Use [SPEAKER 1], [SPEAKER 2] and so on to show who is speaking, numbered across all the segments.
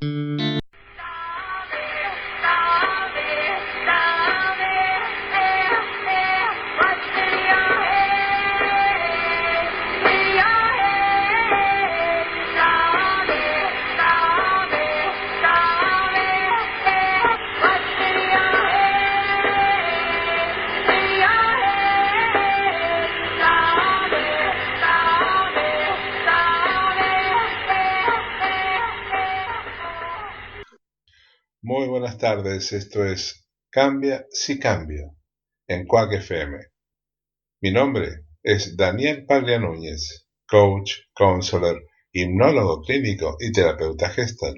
[SPEAKER 1] buenas tardes. Esto es Cambia si cambio en Quack FM. Mi nombre es Daniel Paglia Núñez, coach, counselor, hipnólogo clínico y terapeuta gestal.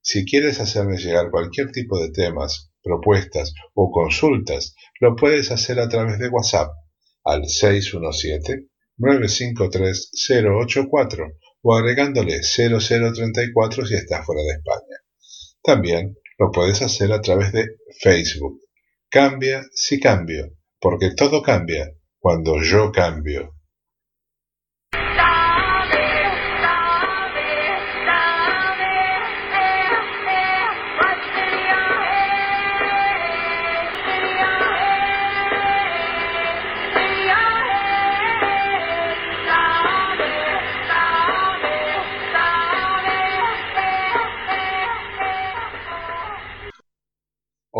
[SPEAKER 1] Si quieres hacerme llegar cualquier tipo de temas, propuestas o consultas, lo puedes hacer a través de WhatsApp al 617-953-084 o agregándole 0034 si estás fuera de España. También lo puedes hacer a través de Facebook. Cambia si cambio, porque todo cambia cuando yo cambio.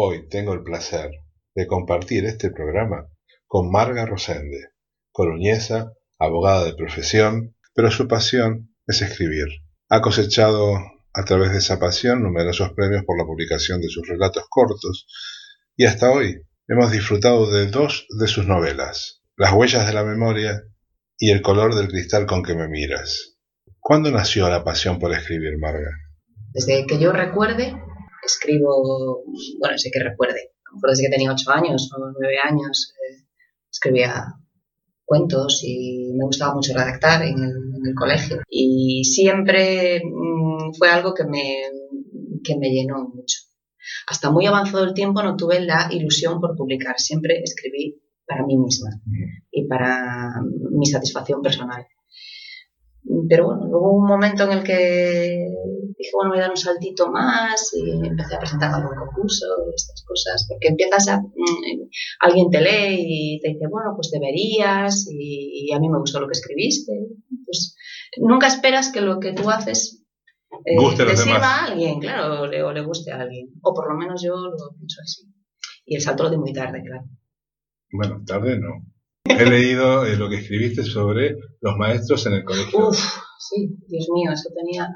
[SPEAKER 1] Hoy tengo el placer de compartir este programa con Marga Rosende, coruñesa, abogada de profesión, pero su pasión es escribir. Ha cosechado a través de esa pasión numerosos premios por la publicación de sus relatos cortos y hasta hoy hemos disfrutado de dos de sus novelas, Las huellas de la memoria y El color del cristal con que me miras. ¿Cuándo nació la pasión por escribir, Marga?
[SPEAKER 2] Desde que yo recuerde, escribo, bueno, sé que recuerde, a que tenía ocho años o nueve años, eh, escribía cuentos y me gustaba mucho redactar en el, colegio. Y siempre mm, fue algo que me, que me llenó mucho. Hasta muy avanzado el tiempo no tuve la ilusión por publicar, siempre escribí para mí misma y para mi satisfacción personal. Pero bueno, hubo un momento en el que dije, bueno, voy a dar un saltito más y empecé a presentar algún concurso, estas cosas, porque empiezas a, mm, alguien te lee y te dice, bueno, pues deberías y, a mí me gustó lo que escribiste. Pues nunca esperas que lo que tú haces
[SPEAKER 1] eh, te
[SPEAKER 2] sirva a alguien, claro, o le, o le guste a alguien, o por lo menos yo lo pienso así. Y el salto lo di muy tarde, claro.
[SPEAKER 1] Bueno, tarde no. He leído eh, lo que escribiste sobre los maestros en el colegio.
[SPEAKER 2] Uf, sí, Dios mío, eso tenía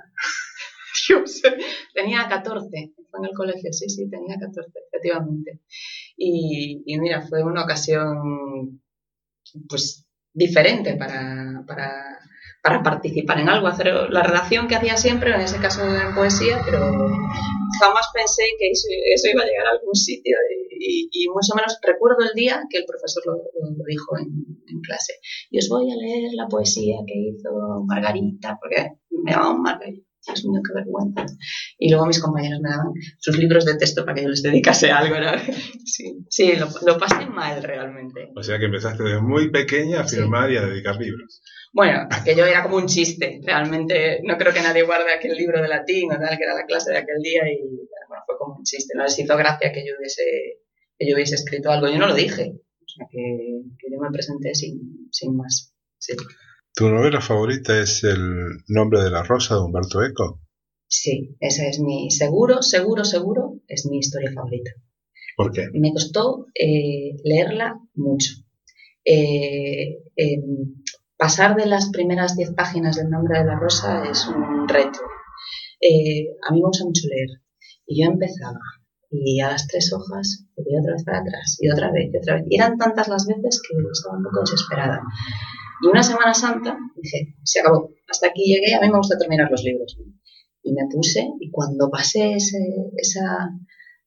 [SPEAKER 2] sé, tenía 14, fue en el colegio, sí, sí, tenía 14, efectivamente. Y, mira, fue una ocasión, pues, diferente para, para, para, participar en algo, hacer la relación que hacía siempre, en ese caso en poesía, pero jamás pensé que eso, iba a llegar a algún sitio y, mucho menos recuerdo el día que el profesor lo, dijo en, en, clase. Y os voy a leer la poesía que hizo Margarita, porque me llamaban Margarita Dios mío, qué vergüenza. Y luego mis compañeros me daban sus libros de texto para que yo les dedicase algo. Sí, sí lo, pasé mal realmente.
[SPEAKER 1] O sea que empezaste desde muy pequeña a firmar y a dedicar libros.
[SPEAKER 2] Bueno, aquello era como un chiste. Realmente no creo que nadie guarde aquel libro de latín o tal, que era la clase de aquel día y bueno, fue como un chiste. No les hizo gracia que yo hubiese, que yo hubiese escrito algo. Yo no lo dije. O sea que, que yo me presenté sin, sin más. Sí.
[SPEAKER 1] ¿Tu novela favorita es El nombre de la rosa de Humberto Eco?
[SPEAKER 2] Sí, esa es mi, seguro, seguro, seguro, es mi historia favorita.
[SPEAKER 1] ¿Por qué?
[SPEAKER 2] Me costó eh, leerla mucho. Eh, em, pasar de las primeras diez páginas del nombre de la rosa es un reto. Eh, a mí me gusta mucho leer. Y yo empezaba y a las tres hojas volví otra vez para atrás y otra vez y otra vez. Y eran tantas las veces que estaba un poco desesperada. Y una Semana Santa dije, se acabó, hasta aquí llegué, a mí me gusta terminar los libros. Y me puse, y cuando pasé ese, esa,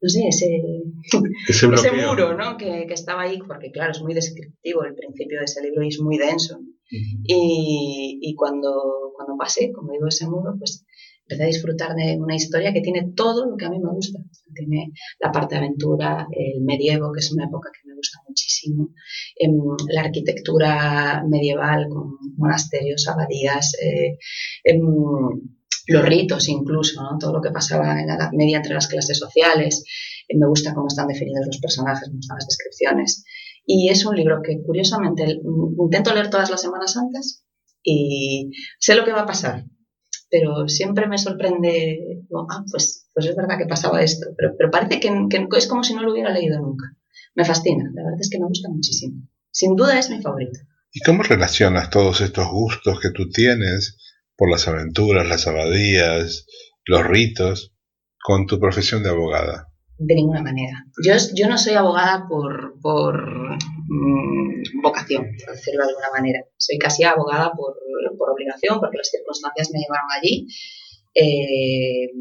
[SPEAKER 2] no sé, ese,
[SPEAKER 1] ese,
[SPEAKER 2] muro ¿no? que, que, estaba ahí, porque claro, es muy descriptivo el principio de ese libro y es muy denso. y, y, cuando, cuando pasé, como digo, ese muro, pues empecé a disfrutar de una historia que tiene todo lo que a mí me gusta. Tiene la parte de aventura, el medievo, que es una época que me gusta muchísimo, em, la arquitectura medieval con monasterios, abadías, eh, em, los ritos incluso, ¿no? todo lo que pasaba en la Edad Media entre las clases sociales. Eh, me gusta cómo están definidos los personajes, me gustan las descripciones. Y es un libro que curiosamente intento leer todas las semanas antes y sé lo que va a pasar, pero siempre me sorprende, ah, pues, pues es verdad que pasaba esto, pero, pero parece que, que, es como si no lo hubiera leído nunca. Me fascina, la verdad es que me gusta muchísimo. Sin duda es mi favorito.
[SPEAKER 1] ¿Y cómo relacionas todos estos gustos que tú tienes por las aventuras, las abadías, los ritos, con tu profesión de abogada?
[SPEAKER 2] De ninguna manera. Yo, yo no soy abogada por, por mm, vocación, por decirlo de alguna manera. Soy casi abogada por, por obligación, porque las circunstancias me llevaron allí. Eh,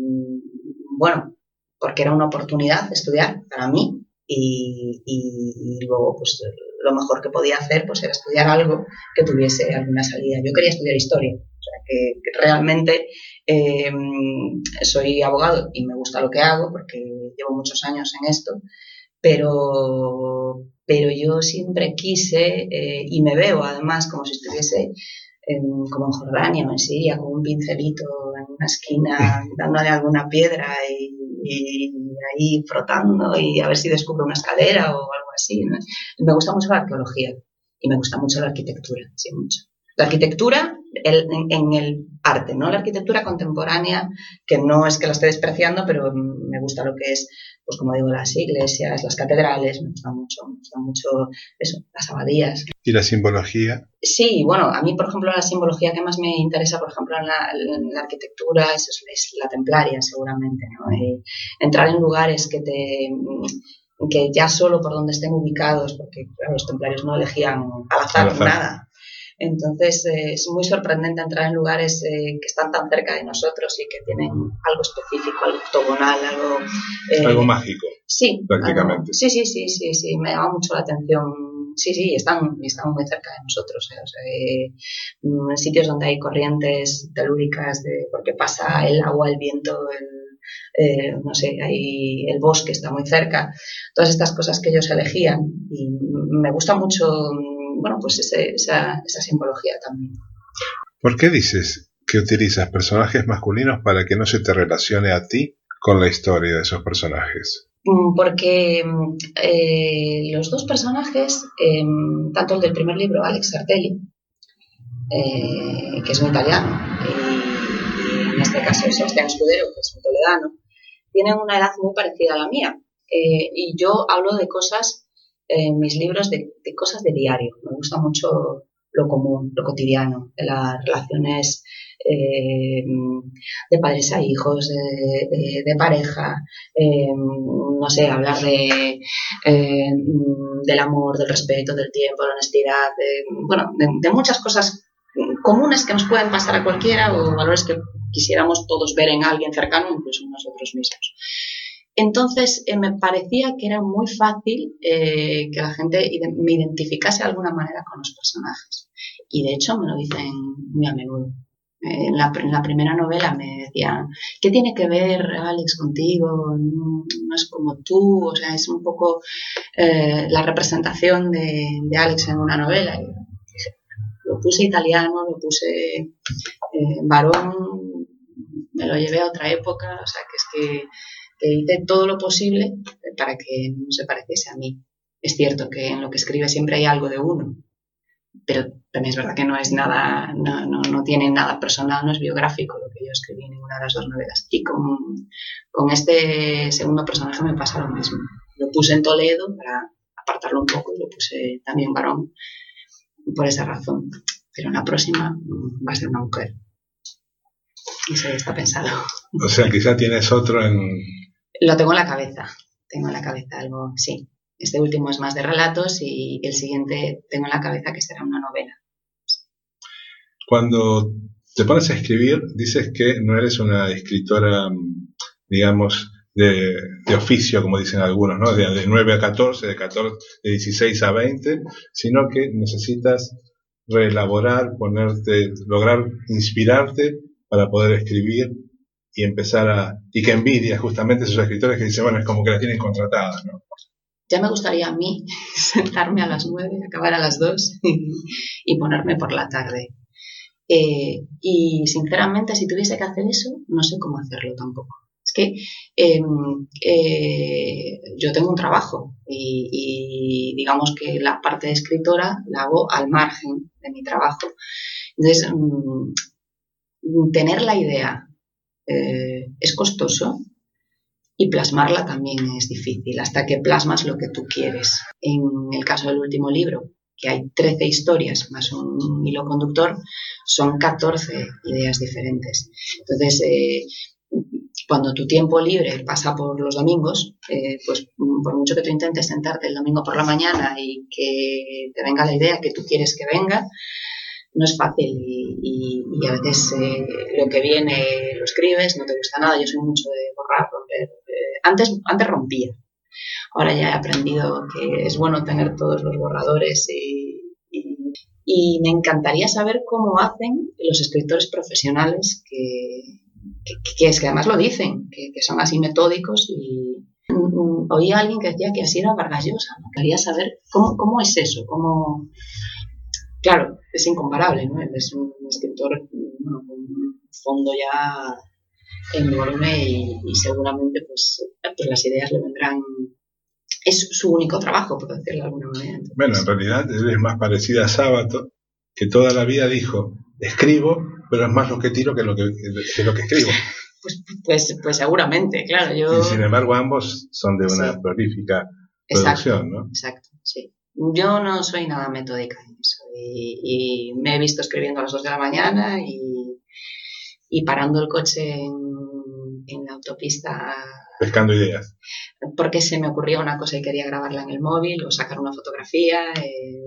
[SPEAKER 2] bueno, porque era una oportunidad estudiar para mí y, y, luego pues lo mejor que podía hacer pues era estudiar algo que tuviese alguna salida. Yo quería estudiar historia, realmente eh, soy abogado y me gusta lo que hago porque llevo muchos años en esto, pero, pero yo siempre quise eh, y me veo además como si estuviese como en Jordania o en Siria, con un pincelito en una esquina, dándole alguna piedra y, ahí frotando y a ver si descubro una escalera o algo así. Me gusta mucho la arqueología y me gusta mucho la arquitectura, sí, mucho. La arquitectura en, el arte, ¿no? La arquitectura contemporánea, que no es que la esté despreciando, pero me gusta lo que es, pues como digo, las iglesias, las catedrales, me gusta mucho, me gusta mucho eso, las abadías.
[SPEAKER 1] ¿Y la simbología?
[SPEAKER 2] Sí, bueno, a mí, por ejemplo, la simbología que más me interesa, por ejemplo, en la, arquitectura es, es, la templaria, seguramente, ¿no? Eh, entrar en lugares que te que ya solo por donde estén ubicados, porque los templarios no elegían al azar. nada, entonces eh, es muy sorprendente entrar en lugares eh, que están tan cerca de nosotros y que tienen algo específico, algo octogonal, algo...
[SPEAKER 1] Eh, algo mágico.
[SPEAKER 2] Sí.
[SPEAKER 1] Prácticamente.
[SPEAKER 2] sí, sí, sí, sí, sí, me llama mucho la atención. Sí, sí, están, están muy cerca de nosotros. O sea, mm, en sitios donde hay corrientes telúricas, de, porque pasa el agua, el viento, el, no sé, ahí el bosque está muy cerca, todas estas cosas que ellos elegían y me gusta mucho bueno, pues esa, esa simbología también.
[SPEAKER 1] ¿Por qué dices que utilizas personajes masculinos para que no se te relacione a ti con la historia de esos personajes?
[SPEAKER 2] Mm, porque eh, los dos personajes, em, tanto el del primer libro, Alex Sartelli, eh, que es un italiano, y, en este caso Sebastián Escudero, que es un toledano, tienen una edad muy parecida a la mía. Eh, y yo hablo de cosas en mis libros de, cosas de diario. Me gusta mucho lo común, lo cotidiano, las relaciones eh, de padres a hijos, de, pareja, eh, no sé, hablar de, eh, del amor, del respeto, del tiempo, la honestidad, bueno, de, muchas cosas comunes que nos pueden pasar a cualquiera o valores que quisiéramos todos ver en alguien cercano, incluso en nosotros mismos. Entonces eh, me parecía que era muy fácil eh, que la gente me identificase de alguna manera con los personajes. Y de hecho me lo dicen muy a menudo. Eh, en, la, primera novela me decían, ¿qué tiene que ver Alex contigo? No, es como tú, o sea, es un poco la representación de, Alex en una novela. lo puse italiano, lo puse varón, me lo llevé a otra época, o sea, que es que que hice todo lo posible para que no se pareciese a mí. Es cierto que en lo que escribe siempre hay algo de uno, pero también es verdad que no es nada, no, no, no tiene nada personal, no es biográfico lo que yo escribí en ninguna de las dos novelas. Y con, con este segundo personaje me pasa lo mismo. Lo puse en Toledo para apartarlo un poco y lo puse también varón por esa razón. Pero en la próxima va a ser una mujer. Eso ya está pensado.
[SPEAKER 1] O sea, quizá tienes otro en,
[SPEAKER 2] lo tengo en la cabeza, tengo en la cabeza algo, sí. Este último es más de relatos y el siguiente tengo en la cabeza que será una novela.
[SPEAKER 1] Cuando te pones a escribir, dices que no eres una escritora, digamos, de, oficio, como dicen algunos, ¿no? De, de, 9 a 14, de, 14, de 16 a 20, sino que necesitas reelaborar, ponerte, lograr inspirarte para poder escribir y empezar y que envidia justamente esos escritores que dicen, bueno, es como que la tienen contratada, ¿no?
[SPEAKER 2] Ya me gustaría a mí sentarme a las nueve, acabar a las dos y, ponerme por la tarde. Eh, y sinceramente, si tuviese que hacer eso, no sé cómo hacerlo tampoco. Es que em, eh, yo tengo un trabajo y, digamos que la parte de escritora la hago al margen de mi trabajo. Entonces, mm, tener la idea eh, es costoso y plasmarla también es difícil, hasta que plasmas lo que tú quieres. En el caso del último libro, que hay 13 historias más un hilo conductor, son 14 ideas diferentes. Entonces, eh, cuando tu tiempo libre pasa por los domingos, eh, pues por mucho que tú intentes sentarte el domingo por la mañana y que te venga la idea que tú quieres que venga, no es fácil y, a veces eh, lo que viene escribes, no te gusta nada, yo soy mucho de borrar, romper. antes, antes rompía, Ahora ya he aprendido que es bueno tener todos los borradores y, me encantaría saber cómo hacen los escritores profesionales que, que, es que además lo dicen, que, son así metódicos y mm, oí a alguien que decía que así era Vargas Llosa, quería saber cómo, cómo es eso, cómo... Claro, es incomparable, ¿no? es un escritor con un fondo ya enorme y, y seguramente pues, pues las ideas le vendrán es su único trabajo, por decirlo de alguna manera.
[SPEAKER 3] bueno, en realidad es más parecida a Sábato, que toda la vida dijo, escribo, pero es más lo que tiro que lo que, lo que escribo.
[SPEAKER 2] Pues, pues, pues seguramente, claro. Yo...
[SPEAKER 3] Y sin embargo, ambos son de una prolífica producción, ¿no?
[SPEAKER 2] Exacto, sí. Yo no soy nada metódica en eso. Y, me he visto escribiendo a las 2 de la mañana y, y parando el coche en, en la autopista
[SPEAKER 3] pescando ideas.
[SPEAKER 2] Porque se me ocurría una cosa y quería grabarla en el móvil o sacar una fotografía. Eh,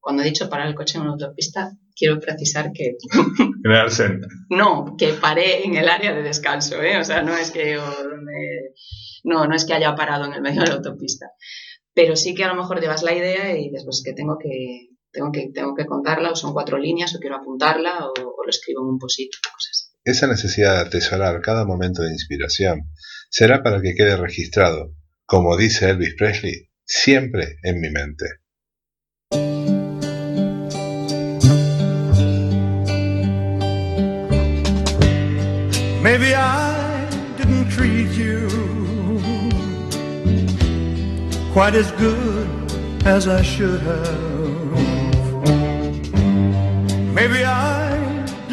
[SPEAKER 2] cuando he dicho parar el coche en una autopista, quiero precisar que... no, que paré en el área de descanso, ¿eh? O sea, no es que no, no es que haya parado en el medio de la autopista. Pero sí que a lo mejor llevas la idea y después que tengo que tengo que, tengo que contarla, o son cuatro líneas, o quiero apuntarla, o, lo escribo en un posit, cosas
[SPEAKER 3] Esa necesidad de atesorar cada momento de inspiración será para que quede registrado, como dice Elvis Presley, siempre en mi mente. Maybe I didn't treat you quite as good as I should have.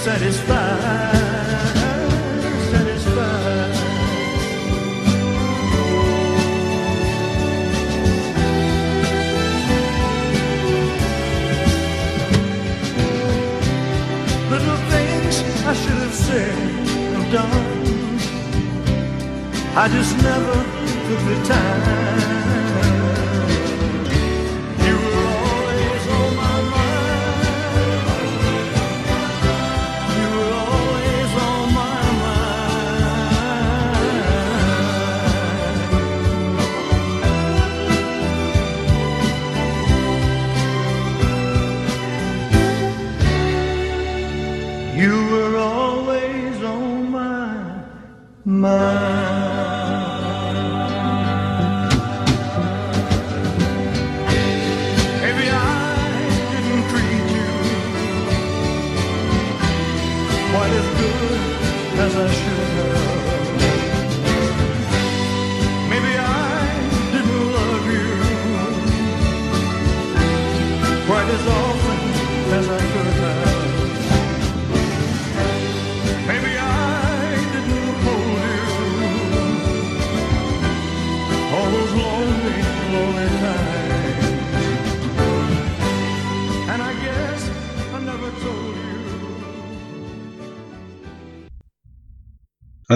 [SPEAKER 3] satisfied, satisfied. Little things I should have said or done, I just never.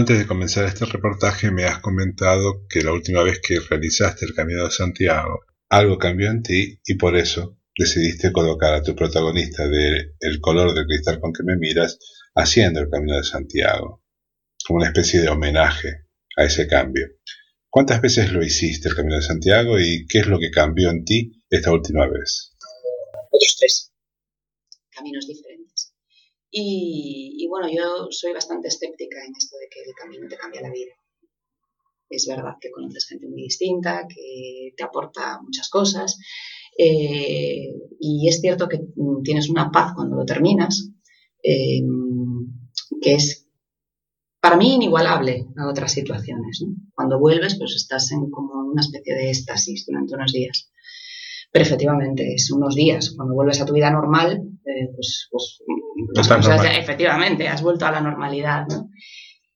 [SPEAKER 1] Antes de comenzar este reportaje me has comentado que la última vez que realizaste el Camino de Santiago, algo cambió en ti y por eso decidiste colocar a tu protagonista de El color del cristal con que me miras haciendo el Camino de Santiago, como una especie de homenaje a ese cambio. ¿Cuántas veces lo hiciste el Camino de Santiago y qué es lo que cambió en ti esta última vez?
[SPEAKER 2] Otros tres caminos diferentes. Y, bueno, yo soy bastante escéptica en esto de que el camino te cambia la vida. Es verdad que conoces gente muy distinta, que te aporta muchas cosas. Eh, y es cierto que tienes una paz cuando lo terminas, eh, que es para mí inigualable a otras situaciones. Cuando vuelves, pues estás en como una especie de éxtasis durante unos días. Pero efectivamente, es unos días. Cuando vuelves a tu vida normal, eh, pues, pues efectivamente, has vuelto a la normalidad.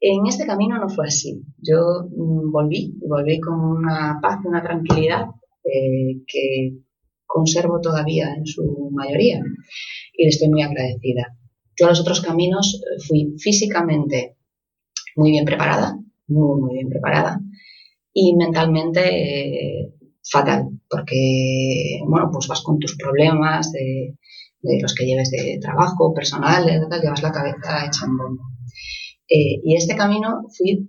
[SPEAKER 2] En este camino no fue así. Yo mm, volví, volví con una paz, una tranquilidad eh, que conservo todavía en su mayoría y le estoy muy agradecida. Yo a los otros caminos eh, fui físicamente muy bien preparada, muy, muy bien preparada, y mentalmente fatal, porque, bueno, pues vas con tus problemas de, los que lleves de trabajo, personal, llevas la cabeza hecha en bombo. Eh, y este camino fui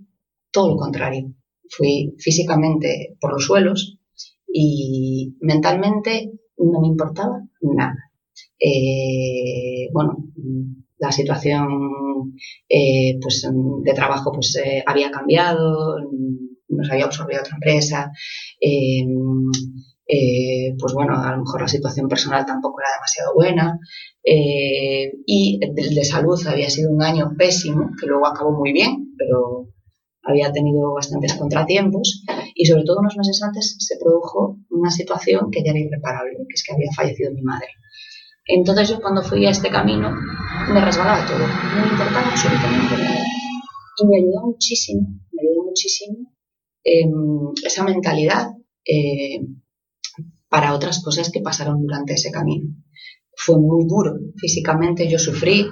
[SPEAKER 2] todo lo contrario. Fui físicamente por los suelos y mentalmente no me importaba nada. Eh, bueno, la situación eh, pues, de trabajo pues, había cambiado, nos había absorbido otra empresa. Eh, pues bueno, a lo mejor la situación personal tampoco era demasiado buena. Eh, y de salud había sido un año pésimo, que luego acabó muy bien, pero había tenido bastantes contratiempos. Y sobre todo unos meses antes se produjo una situación que ya era irreparable, que es que había fallecido mi madre. Entonces yo cuando fui a este camino me resbalaba todo, no me importaba absolutamente nada. Y me ayudó muchísimo, me ayudó muchísimo Em, esa mentalidad eh, para otras cosas que pasaron durante ese camino. Fue muy duro físicamente, yo sufrí,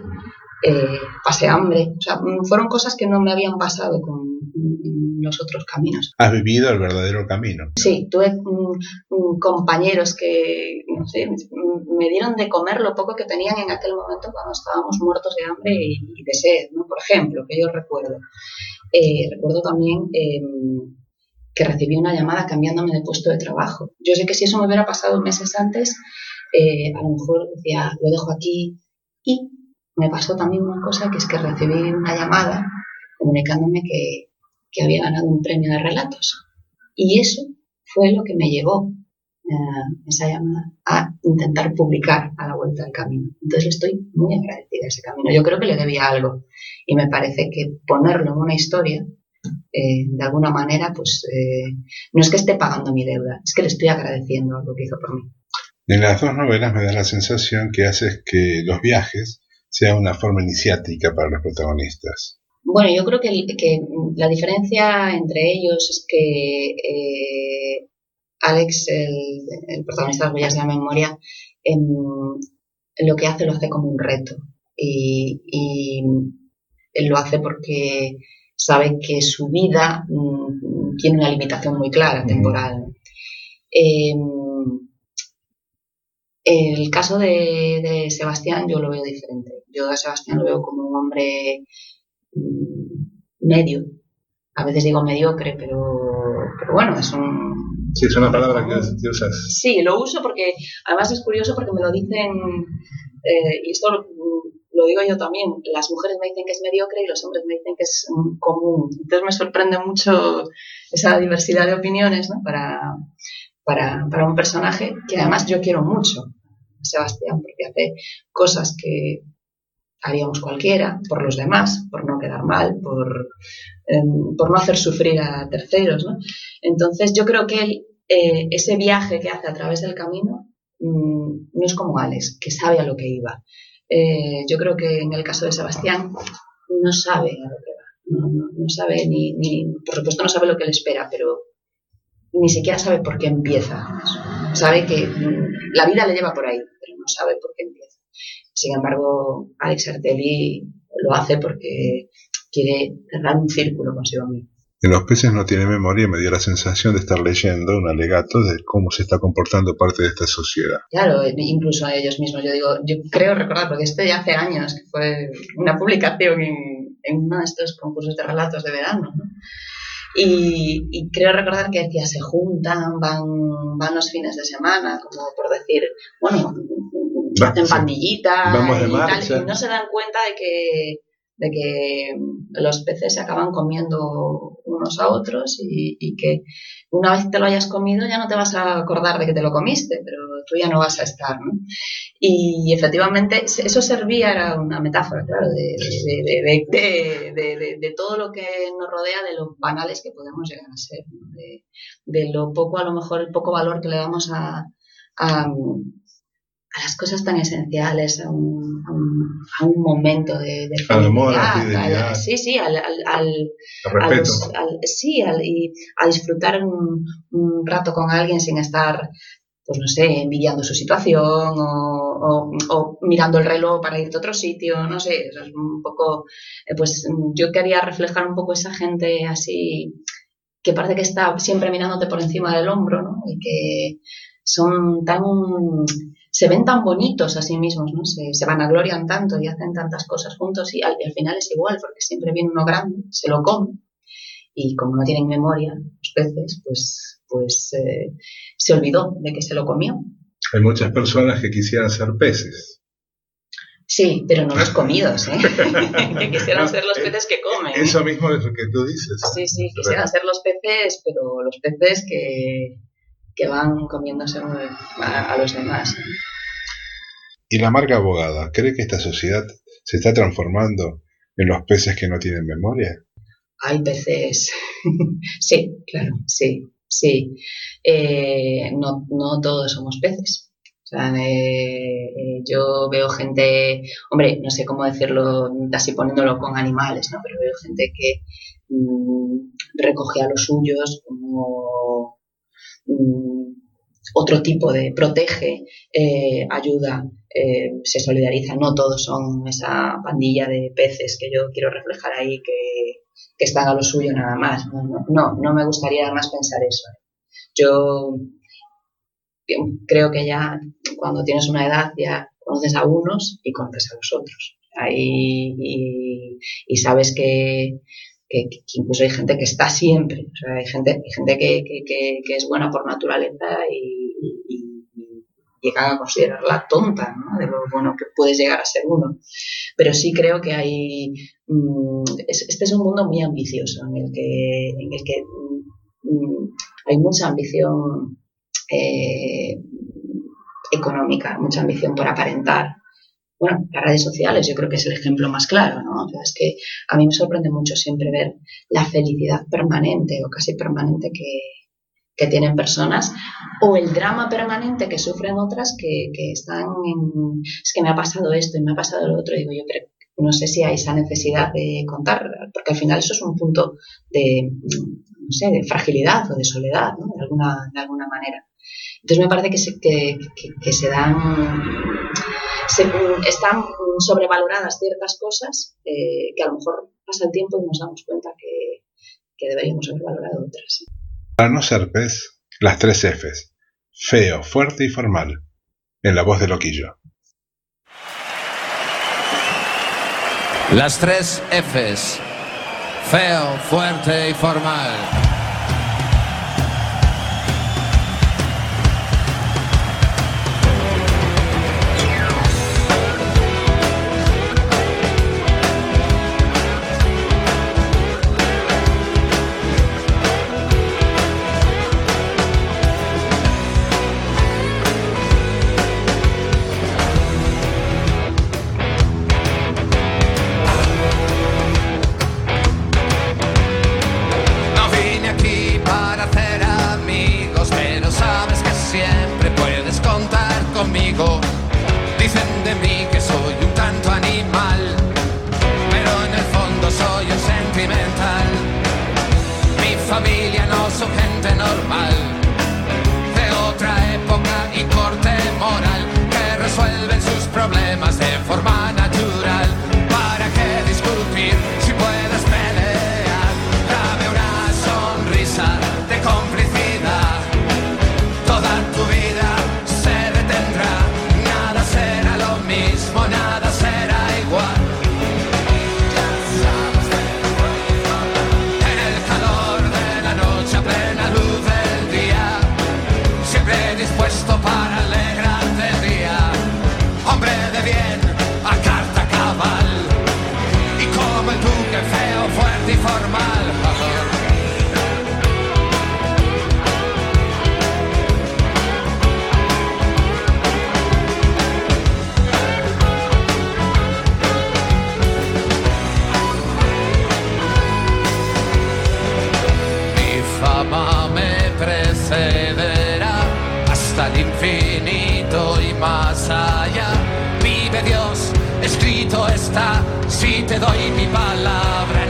[SPEAKER 2] eh, pasé hambre, o sea, fueron cosas que no me habían pasado con los otros caminos.
[SPEAKER 1] ¿Has vivido el verdadero camino?
[SPEAKER 2] Sí, tuve mm, mm, compañeros que, no sé, me dieron de comer lo poco que tenían en aquel momento cuando estábamos muertos de hambre y, de sed, ¿no? Por ejemplo, que yo recuerdo. Eh, recuerdo también em, que recibí una llamada cambiándome de puesto de trabajo. Yo sé que si eso me hubiera pasado meses antes, eh, a lo mejor decía, lo dejo aquí. Y me pasó también una cosa, que es que recibí una llamada comunicándome que, había ganado un premio de relatos. Y eso fue lo que me llevó, eh, esa llamada, a intentar publicar a la vuelta del camino. Entonces estoy muy agradecida a ese camino. Yo creo que le debía algo. Y me parece que ponerlo en una historia eh, de alguna manera, pues eh, no es que esté pagando mi deuda, es que le estoy agradeciendo lo que hizo por mí.
[SPEAKER 1] En las dos novelas me da la sensación que haces que los viajes sean una forma iniciática para los protagonistas.
[SPEAKER 2] Bueno, yo creo que, la diferencia entre ellos es que eh, Alex, el, protagonista de las Huellas de la Memoria, en, lo que hace lo hace como un reto. Y, y él lo hace porque sabe que su vida mm, tiene una limitación muy clara temporal. Em, el caso de, Sebastián yo lo veo diferente. Yo a Sebastián lo veo como un hombre mm, medio, a veces digo mediocre, pero, pero bueno, es un...
[SPEAKER 1] Sí, es una palabra que, usas.
[SPEAKER 2] Sí, lo uso porque además es curioso porque me lo dicen, eh, y esto lo, digo yo también, las mujeres me dicen que es mediocre y los hombres me dicen que es común. Entonces me sorprende mucho esa diversidad de opiniones para, para, para un personaje que además yo quiero mucho, Sebastián, porque hace cosas que haríamos cualquiera, por los demás, por no quedar mal, por, em, por no hacer sufrir a terceros. ¿no? Entonces yo creo que eh, ese viaje que hace a través del camino mm, no es como Alex, que sabe a lo que iba. Eh, yo creo que en el caso de Sebastián no sabe a lo que va, no, sabe ni, ni, por supuesto no sabe lo que le espera, pero ni siquiera sabe por qué empieza. Sabe que mm, la vida le lleva por ahí, pero no sabe por qué empieza. Sin embargo, Alex Artelli lo hace porque quiere cerrar un círculo consigo mismo.
[SPEAKER 1] En los peces no tiene memoria me dio la sensación de estar leyendo un alegato de cómo se está comportando parte de esta sociedad.
[SPEAKER 2] Claro, incluso a ellos mismos. Yo digo, yo creo recordar, porque esto ya hace años, que fue una publicación en, en uno de estos concursos de relatos de verano, ¿no? Y, creo recordar que decía, se juntan, van, van los fines de semana, como por decir, bueno, hacen pandillitas y, tal, y no se dan cuenta de que de que los peces se acaban comiendo unos a otros y, que una vez te lo hayas comido ya no te vas a acordar de que te lo comiste, pero tú ya no vas a estar. ¿no? Y efectivamente eso servía, era una metáfora, claro, de, de, todo lo que nos rodea, de lo banales que podemos llegar a ser, de, lo poco, a lo mejor, el poco valor que le damos a las cosas tan esenciales, a un, a un, momento de, de
[SPEAKER 1] felicidad,
[SPEAKER 2] sí, sí, al, al,
[SPEAKER 1] respeto.
[SPEAKER 2] sí, y a disfrutar un, un, rato con alguien sin estar, pues no sé, envidiando su situación o, o, mirando el reloj para irte a otro sitio, no sé, es un poco, eh, pues yo quería reflejar un poco esa gente así que parece que está siempre mirándote por encima del hombro, ¿no? Y que son tan se ven tan bonitos a sí mismos, ¿no? Se, se vanaglorian tanto y hacen tantas cosas juntos y al, final es igual, porque siempre viene uno grande, se lo come y como no tienen memoria los peces, pues, pues eh, se olvidó de que se lo comió.
[SPEAKER 1] Hay muchas personas que quisieran ser peces.
[SPEAKER 2] Sí, pero no los comidos, ¿eh? que quisieran ser los peces que comen.
[SPEAKER 1] Eso mismo es lo que tú dices.
[SPEAKER 2] Sí, sí, quisieran ser los peces, pero los peces que, que van comiéndose a, los demás.
[SPEAKER 1] ¿Y la marca abogada cree que esta sociedad se está transformando en los peces que no tienen memoria?
[SPEAKER 2] Hay peces, sí, claro, sí, sí. Eh, no, no todos somos peces. O sea, eh, eh, yo veo gente, hombre, no sé cómo decirlo, así poniéndolo con animales, ¿no? Pero veo gente que mm, recoge a los suyos como Mm, otro tipo de protege, eh, ayuda, eh, se solidariza. No todos son esa pandilla de peces que yo quiero reflejar ahí que, están a lo suyo nada más. No, no, me gustaría más pensar eso. Yo creo que ya cuando tienes una edad ya conoces a unos y conoces a los otros. Ahí, y sabes que, que, incluso hay gente que está siempre, o sea, hay gente, hay gente que, que, es buena por naturaleza y, llegan a considerarla tonta, ¿no? De lo bueno que puedes llegar a ser uno. Pero sí creo que hay, mm, este es un mundo muy ambicioso en el que, en el que mm, hay mucha ambición eh, económica, mucha ambición por aparentar, bueno, las redes sociales yo creo que es el ejemplo más claro, ¿no? O sea, es que a mí me sorprende mucho siempre ver la felicidad permanente o casi permanente que, que tienen personas o el drama permanente que sufren otras que, que, están en, es que me ha pasado esto y me ha pasado lo otro, digo yo, pero no sé si hay esa necesidad de contar, porque al final eso es un punto de, no sé, de fragilidad o de soledad, ¿no? De alguna, de alguna manera. Entonces me parece que se, que, que se dan están sobrevaloradas ciertas cosas eh, que a lo mejor pasa el tiempo y nos damos cuenta que, deberíamos haber valorado otras.
[SPEAKER 1] Para no ser pez, las tres Fs. Feo, fuerte y formal. En la voz de Loquillo.
[SPEAKER 4] Las tres Fs. feo, fuerte y formal.
[SPEAKER 1] si te doy mi palabra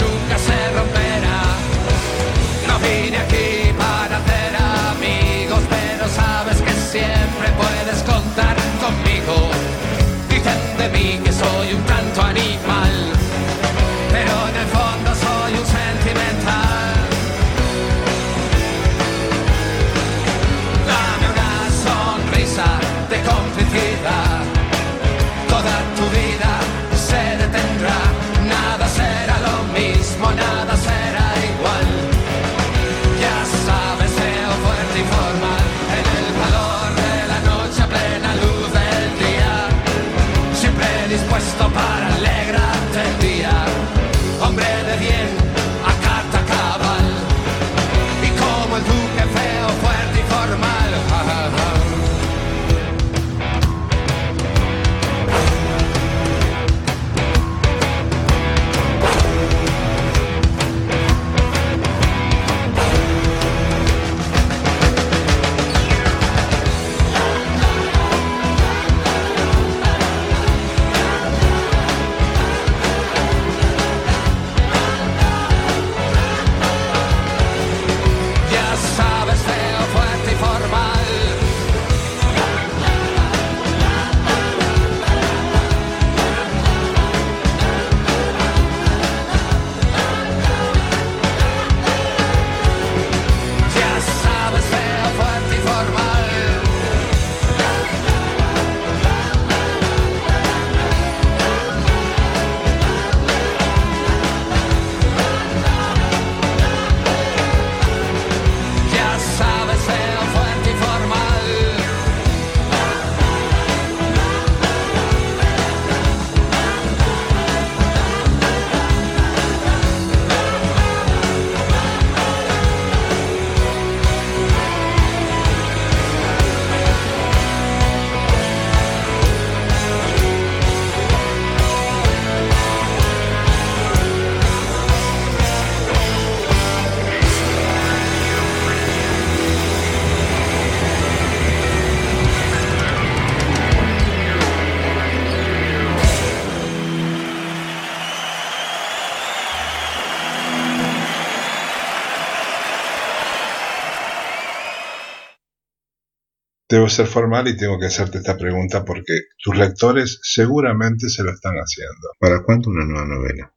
[SPEAKER 1] Debo ser formal y tengo que hacerte esta pregunta porque tus lectores seguramente se lo están haciendo. ¿Para cuándo una nueva novela?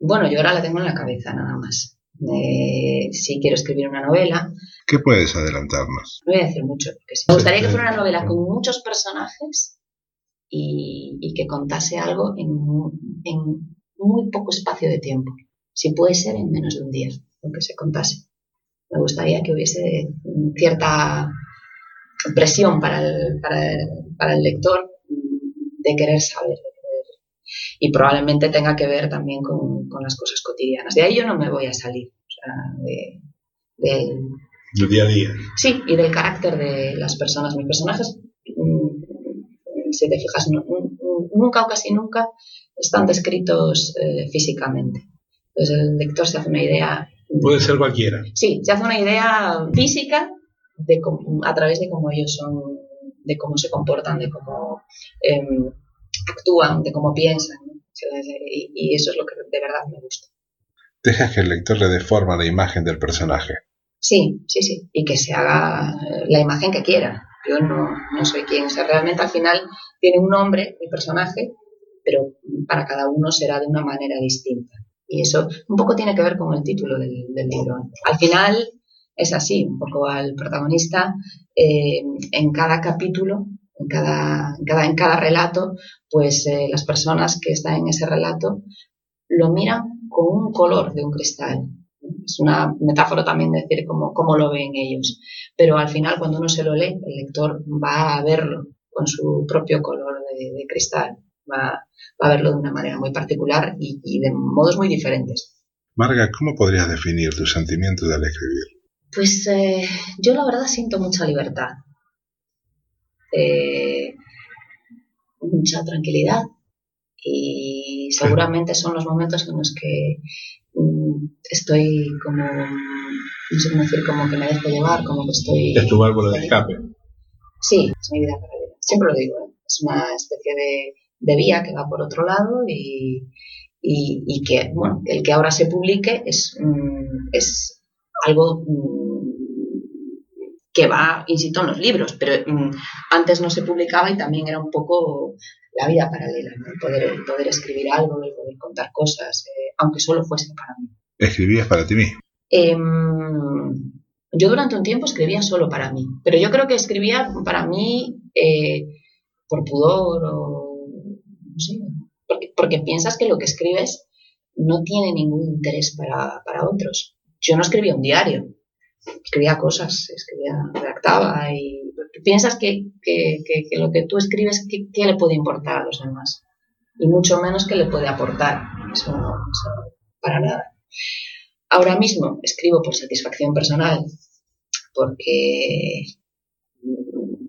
[SPEAKER 2] Bueno, yo ahora la tengo en la cabeza nada más. Eh, si quiero escribir una novela.
[SPEAKER 1] ¿Qué puedes adelantarnos?
[SPEAKER 2] No voy a decir mucho, porque me gustaría que fuera una novela con muchos personajes y, que contase algo en, en muy poco espacio de tiempo. Si puede ser en menos de un día, aunque se contase. Me gustaría que hubiese cierta presión para el, para el, lector de querer saber. Y probablemente tenga que ver también con, las cosas cotidianas. De ahí yo no me voy a salir. del,
[SPEAKER 1] día a día.
[SPEAKER 2] Sí, y del carácter de las personas. Mis personajes, mm, si te fijas, nunca o casi nunca están descritos eh, físicamente. Entonces el lector se hace una idea.
[SPEAKER 1] Puede ser cualquiera.
[SPEAKER 2] Sí, se hace una idea física de a través de cómo ellos son, de cómo se comportan, de cómo em, actúan, de cómo piensan. Y, eso es lo que de verdad me gusta.
[SPEAKER 1] Dejas que el lector le deforma la imagen del personaje.
[SPEAKER 2] Sí, sí, sí. Y que se haga la imagen que quiera. Yo no, no soy quien. O sea, realmente al final tiene un nombre, el personaje, pero para cada uno será de una manera distinta. Y eso un poco tiene que ver con el título del, libro. Al final es así, un poco al protagonista eh, en cada capítulo, en cada, en cada, relato, pues eh, las personas que están en ese relato lo miran con un color de un cristal. Es una metáfora también decir cómo, cómo lo ven ellos. Pero al final, cuando uno se lo lee, el lector va a verlo con su propio color de cristal va, a verlo de una manera muy particular y, de modos muy diferentes.
[SPEAKER 1] Marga, ¿cómo podrías definir tus sentimientos al escribir?
[SPEAKER 2] Pues eh, yo la verdad siento mucha libertad, eh, mucha tranquilidad y seguramente son los momentos en los que mm, estoy como, no sé cómo decir, como que me dejo llevar, como que estoy...
[SPEAKER 1] Es tu válvula de escape.
[SPEAKER 2] Sí, es mi vida paralela. Siempre lo digo, ¿eh? es una especie de de vía que va por otro lado y, y, que, bueno, el que ahora se publique es, mm, es algo mm, que va, insisto, en los libros, pero mm, antes no se publicaba y también era un poco la vida paralela, el, poder, poder escribir algo, el poder contar cosas, eh, aunque solo fuese para mí.
[SPEAKER 1] ¿Escribías para ti mismo?
[SPEAKER 2] Em, yo durante un tiempo escribía solo para mí, pero yo creo que escribía para mí eh, por pudor o porque, piensas que lo que escribes no tiene ningún interés para, otros. Yo no escribía un diario, escribía cosas, escribía, redactaba y piensas que, lo que tú escribes, ¿qué, le puede importar a los demás? Y mucho menos que le puede aportar. Eso no, para nada. Ahora mismo escribo por satisfacción personal, porque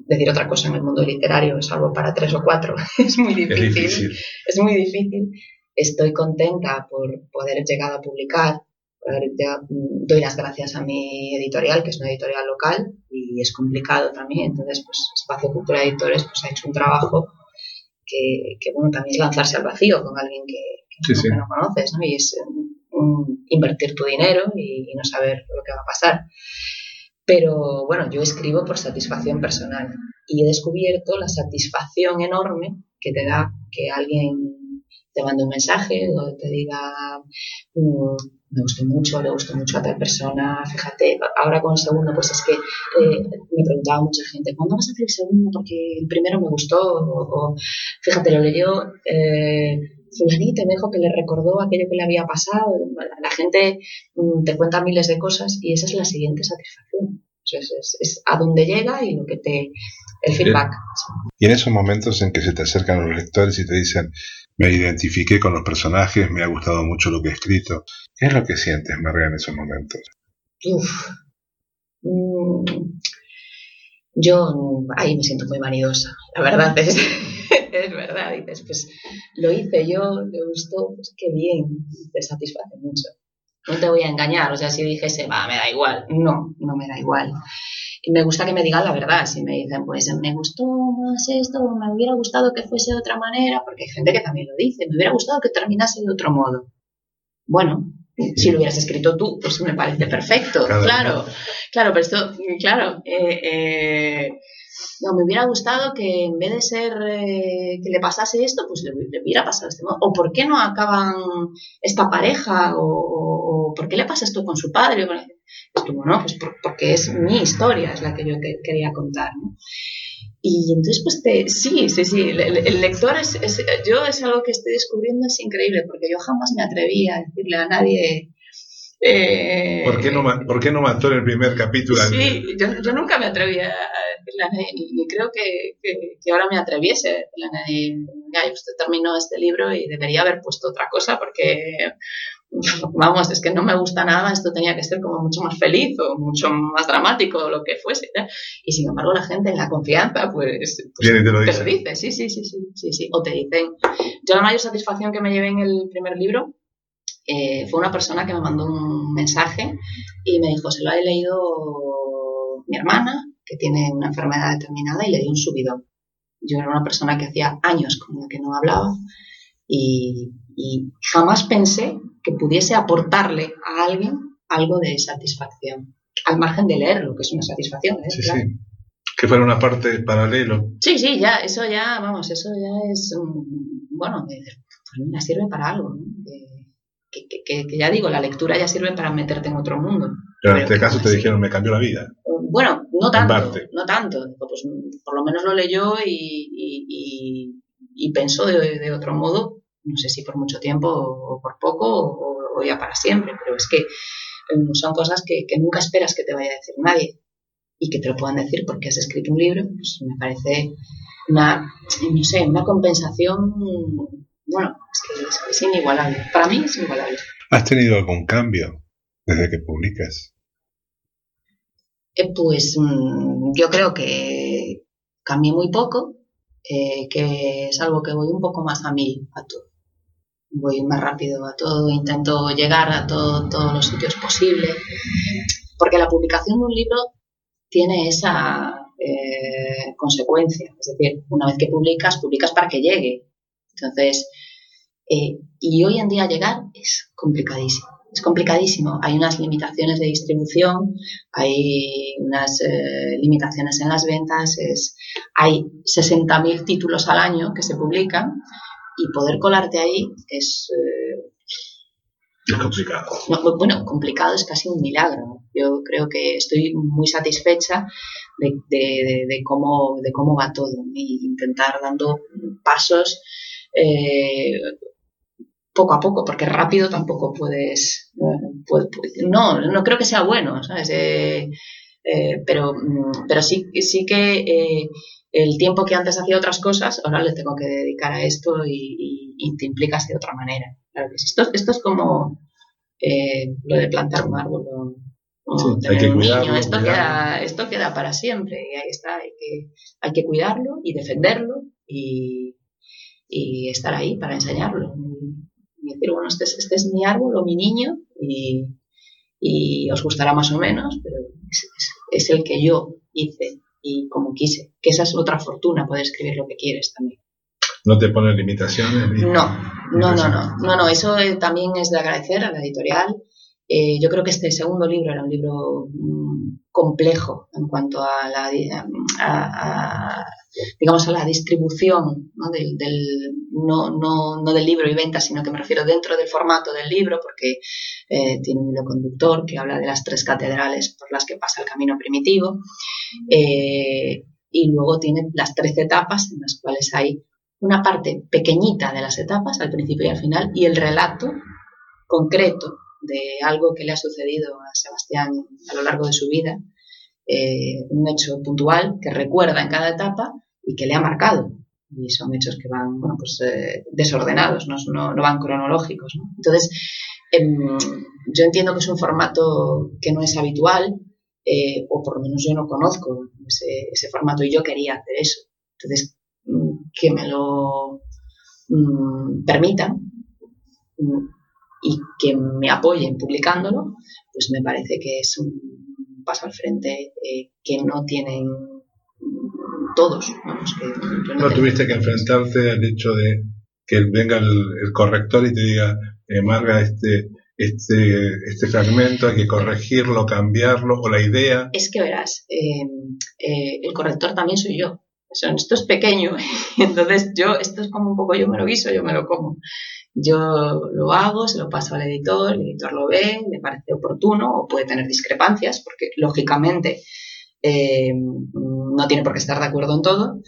[SPEAKER 2] decir otra cosa en el mundo literario, salvo para tres o cuatro, es muy difícil. Es, muy difícil. Estoy contenta por poder llegar a publicar. Doy las gracias a mi editorial, que es una editorial local, y es complicado también. Entonces, pues Espacio Cultura Editores pues, ha hecho un trabajo que, bueno, también es lanzarse al vacío con alguien que, no, conoces, ¿no? Y es invertir tu dinero y no saber lo que va a pasar. Pero bueno, yo escribo por satisfacción personal y he descubierto la satisfacción enorme que te da que alguien te mande un mensaje o te diga, mm, me gustó mucho, le gustó mucho a tal persona, fíjate, ahora con el segundo, pues es que eh, me preguntaba mucha gente, ¿cuándo vas a hacer el segundo? Porque el primero me gustó, o, fíjate, lo leyó eh, fulanito, me dijo que le recordó aquello que le había pasado, la gente mm, te cuenta miles de cosas y esa es la siguiente satisfacción. Es, a dónde llega y lo que te. el feedback.
[SPEAKER 1] Y en esos momentos en que se te acercan los lectores y te dicen, me identifiqué con los personajes, me ha gustado mucho lo que he escrito, ¿qué es lo que sientes, María, en esos momentos?
[SPEAKER 2] Uf. Mm, yo ahí me siento muy vanidosa, la verdad es, es verdad. Dices, pues lo hice yo, me gustó, pues qué bien, te satisface mucho no te voy a engañar, o sea, si dijese, va, me da igual, no, no me da igual. Y me gusta que me digan la verdad, si me dicen, pues me gustó más esto, me hubiera gustado que fuese de otra manera, porque hay gente que también lo dice, me hubiera gustado que terminase de otro modo. Bueno, si lo hubieras escrito tú, pues me parece perfecto, claro, claro, pero esto, claro, eh, eh, no, me hubiera gustado que en vez de ser eh, que le pasase esto, pues le, hubiera pasado este modo. O por qué no acaban esta pareja, o, por qué le pasa esto con su padre. Estuvo, ¿no? Pues porque es mi historia, es la que yo quería contar, ¿no? Y entonces, pues te, sí, sí, sí, el, lector es, yo es algo que estoy descubriendo, es increíble, porque yo jamás me atrevía a decirle a nadie...
[SPEAKER 1] Eh, ¿Por, qué no, ¿Por qué no mató en el primer capítulo?
[SPEAKER 2] Sí, yo, yo nunca me atrevía a decirle a nadie, ni, creo que, que, ahora me atreviese a decirle a nadie, ya, usted terminó este libro y debería haber puesto otra cosa, porque vamos, es que no me gusta nada, esto tenía que ser como mucho más feliz o mucho más dramático o lo que fuese. Y sin embargo la gente en la confianza, pues, pues
[SPEAKER 1] te,
[SPEAKER 2] lo
[SPEAKER 1] dice.
[SPEAKER 2] sí, sí, sí, sí, sí, sí, o te dicen. Yo la mayor satisfacción que me llevé en el primer libro eh, fue una persona que me mandó un mensaje y me dijo, se lo ha leído mi hermana, que tiene una enfermedad determinada, y le di un subidón. Yo era una persona que hacía años con la que no hablaba y, y jamás pensé que pudiese aportarle a alguien algo de satisfacción, al margen de leerlo, que es una satisfacción. ¿eh?
[SPEAKER 1] Sí, sí. Que fuera una parte paralelo.
[SPEAKER 2] Sí, sí, ya, eso ya, vamos, eso ya es, bueno, pues mira, sirve para algo. Que, que, que, ya digo, la lectura ya sirve para meterte en otro mundo.
[SPEAKER 1] Pero en este caso te dijeron, me cambió la vida.
[SPEAKER 2] Bueno, no tanto, no tanto. Pues, por lo menos lo leyó y, y, y, pensó de, de, otro modo no sé si por mucho tiempo o por poco o, ya para siempre, pero es que em, son cosas que, nunca esperas que te vaya a decir nadie y que te lo puedan decir porque has escrito un libro, pues me parece una, no sé, una compensación, bueno, es que es, inigualable. Para mí es inigualable.
[SPEAKER 1] ¿Has tenido algún cambio desde que publicas?
[SPEAKER 2] Eh, pues mm, yo creo que cambié muy poco, eh, que es algo que voy un poco más a mí a todo voy más rápido a todo, intento llegar a todos los sitios posibles, porque la publicación de un libro tiene esa eh, consecuencia, es decir, una vez que publicas, publicas para que llegue. Entonces, eh, y hoy en día llegar es complicadísimo. Es complicadísimo. Hay unas limitaciones de distribución, hay unas eh, limitaciones en las ventas, es, hay 60.000 títulos al año que se publican y poder colarte ahí es...
[SPEAKER 1] Eh, es complicado.
[SPEAKER 2] bueno, complicado es casi un milagro. Yo creo que estoy muy satisfecha de, cómo, de cómo va todo y intentar dando pasos eh, poco a poco, porque rápido tampoco puedes... no, no creo que sea bueno, ¿sabes? Eh, pero, mm, pero sí, sí que el tiempo que antes hacía otras cosas, ahora le tengo que dedicar a esto y, te implicas de otra manera. esto, esto es como eh, lo de plantar un árbol o, tener un niño. Esto queda, esto queda para siempre y ahí está. Hay que, hay que cuidarlo y defenderlo y, estar ahí para enseñarlo. Y decir, bueno, este es, este es mi árbol o mi niño y, os gustará más o menos, pero es el que yo hice y como quise. Que esa es otra fortuna, poder escribir lo que quieres también.
[SPEAKER 1] ¿No te ponen limitaciones?
[SPEAKER 2] no, no, no, no, no, no, eso eh, también es de agradecer a la editorial. Eh, yo creo que este segundo libro era un libro mm, complejo en cuanto a la, digamos, a la distribución ¿no? Del, no, no, no, del libro y venta, sino que me refiero dentro del formato del libro, porque eh, tiene un hilo conductor que habla de las tres catedrales por las que pasa el camino primitivo, eh, y luego tiene las trece etapas en las cuales hay una parte pequeñita de las etapas, al principio y al final, y el relato concreto de algo que le ha sucedido a Sebastián a lo largo de su vida, eh, un hecho puntual que recuerda en cada etapa y que le ha marcado. Y son hechos que van bueno, pues, eh, desordenados, no, no, van cronológicos. Entonces, em, yo entiendo que es un formato que no es habitual, eh, o por lo menos yo no conozco ese, formato y yo quería hacer eso. Entonces, mm, que me lo mm, permitan mm, y que me apoyen publicándolo, pues me parece que es un paso al frente eh, que no tienen todos.
[SPEAKER 1] no, tuviste que enfrentarte al hecho de que venga el, corrector y te diga, eh, Marga, este, este, este fragmento hay que corregirlo, cambiarlo, o la idea.
[SPEAKER 2] Es que verás, eh, el corrector también soy yo. Son, esto es pequeño, entonces yo, esto es como un poco yo me lo guiso, yo me lo como. Yo lo hago, se lo paso al editor, el editor lo ve, le parece oportuno o puede tener discrepancias, porque lógicamente eh, no tiene por qué estar de acuerdo en todo.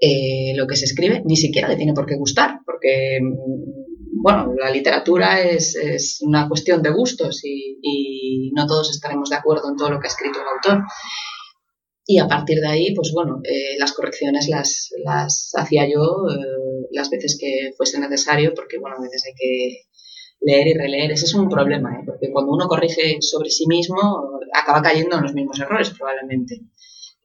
[SPEAKER 2] Eh, lo que se escribe ni siquiera le tiene por qué gustar, porque bueno, la literatura es, es una cuestión de gustos y, y, no todos estaremos de acuerdo en todo lo que ha escrito el autor. Y a partir de ahí, pues bueno, eh, las correcciones las, las hacía yo eh, las veces que fuese necesario, porque bueno, a veces hay que leer y releer. Ese es un problema, ¿eh? porque cuando uno corrige sobre sí mismo, acaba cayendo en los mismos errores probablemente.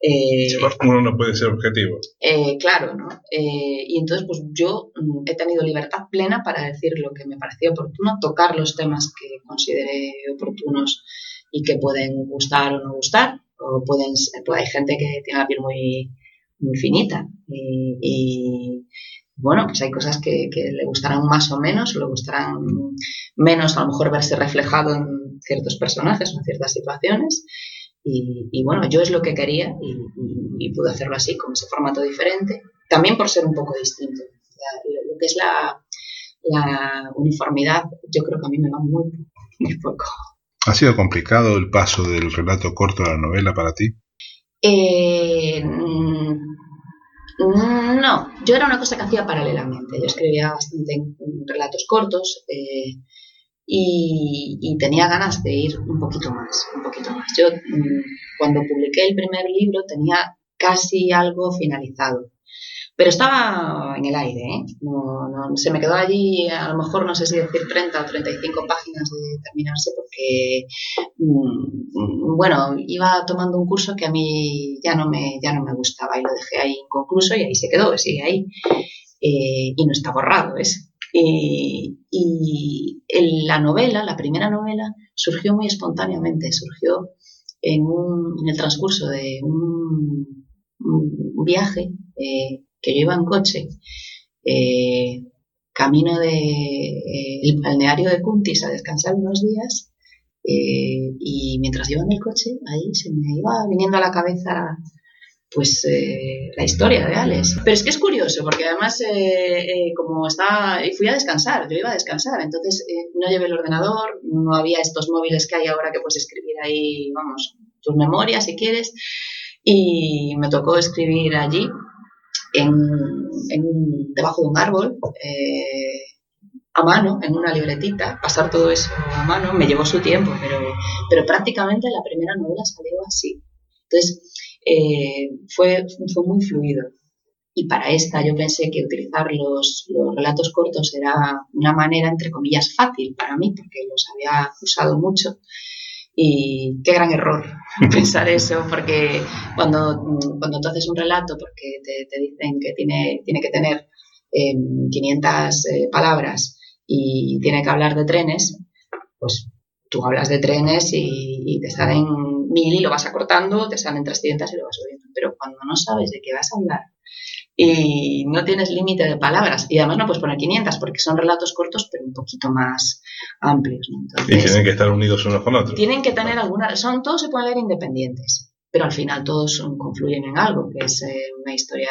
[SPEAKER 1] Eh, uno no puede ser objetivo.
[SPEAKER 2] Eh, claro, ¿no? Eh, y entonces, pues yo mm, he tenido libertad plena para decir lo que me parecía oportuno, tocar los temas que consideré oportunos y que pueden gustar o no gustar, o pueden, pues hay gente que tiene la piel muy, finita y, bueno, pues hay cosas que, le gustarán más o menos, o le gustarán menos a lo mejor verse reflejado en ciertos personajes o en ciertas situaciones. Y, bueno, yo es lo que quería y, pude hacerlo así, con ese formato diferente, también por ser un poco distinto. lo, lo que es la, la, uniformidad, yo creo que a mí me va muy, muy poco.
[SPEAKER 1] ¿Ha sido complicado el paso del relato corto a la novela para ti?
[SPEAKER 2] Eh, no, yo era una cosa que hacía paralelamente. Yo escribía bastante en, relatos cortos. Eh, y, y, tenía ganas de ir un poquito más, un poquito más. Yo mmm, cuando publiqué el primer libro tenía casi algo finalizado, pero estaba en el aire, ¿eh? no, se me quedó allí a lo mejor no sé si decir 30 o 35 páginas de terminarse porque, mmm, bueno, iba tomando un curso que a mí ya no me, ya no me gustaba y lo dejé ahí inconcluso y ahí se quedó, sigue ahí. Eh, y no está borrado, es eh, y la novela, la primera novela, surgió muy espontáneamente, surgió en, un, en el transcurso de un, un viaje eh, que yo iba en coche, eh, camino de eh, balneario de Cuntis a descansar unos días eh, y mientras iba en el coche, ahí se me iba viniendo a la cabeza pues la historia de Alex. Pero es que es curioso, porque además, como estaba, y fui a descansar, yo iba a descansar, entonces no llevé el ordenador, no había estos móviles que hay ahora que puedes escribir ahí, vamos, tus memorias si quieres, y me tocó escribir allí, en, debajo de un árbol, eh, a mano, en una libretita, pasar todo eso a mano, me llevó su tiempo, pero, pero prácticamente la primera novela salió así. Entonces, eh, fue, fue muy fluido. Y para esta yo pensé que utilizar los, los, relatos cortos era una manera, entre comillas, fácil para mí, porque los había usado mucho. Y qué gran error pensar eso, porque cuando, cuando tú haces un relato, porque te, te dicen que tiene, tiene que tener eh, 500 eh, palabras y tiene que hablar de trenes, pues tú hablas de trenes y, y te salen mil y lo vas acortando, te salen 300 y lo vas subiendo. Pero cuando no sabes de qué vas a hablar y no tienes límite de palabras, y además no puedes poner 500 porque son relatos cortos, pero un poquito más amplios. ¿no?
[SPEAKER 1] Entonces, y tienen que estar unidos unos con otros.
[SPEAKER 2] Tienen que tener alguna. Son, todos se pueden leer independientes, pero al final todos confluyen en algo, que es eh, una historia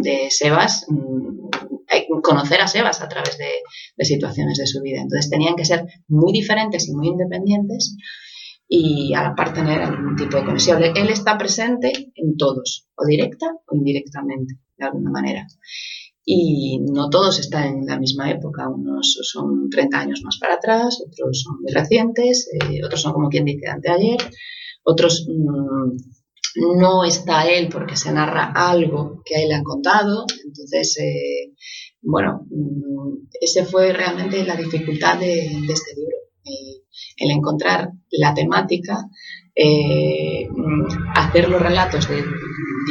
[SPEAKER 2] de Sebas conocer a Sebas a través de, de, situaciones de su vida. Entonces tenían que ser muy diferentes y muy independientes y a la par tener algún tipo de conexión. Él está presente en todos, o directa o indirectamente, de alguna manera. Y no todos están en la misma época, unos son 30 años más para atrás, otros son muy recientes, eh, otros son como quien dice anteayer, otros mmm, no está él porque se narra algo que a él han contado, entonces, eh, bueno, mmm, ese fue realmente la dificultad de, este libro. El encontrar la temática, eh, hacer los relatos de 10,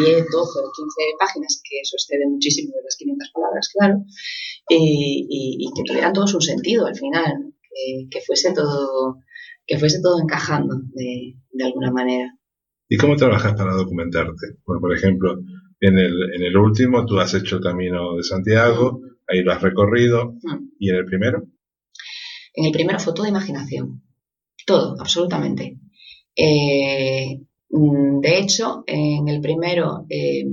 [SPEAKER 2] 12 o 15 páginas, que eso excede muchísimo de las 500 palabras, claro, y, y, y que tuvieran todo su sentido al final, que, que, fuese, todo, que fuese todo encajando de, de alguna manera.
[SPEAKER 1] ¿Y cómo trabajas para documentarte? Bueno, por ejemplo, en el, en el último tú has hecho el Camino de Santiago, ahí lo has recorrido, mm. ¿y en el primero?
[SPEAKER 2] En el primero fue toda imaginación todo, absolutamente. Eh, Mm, de hecho, en el primero, eh,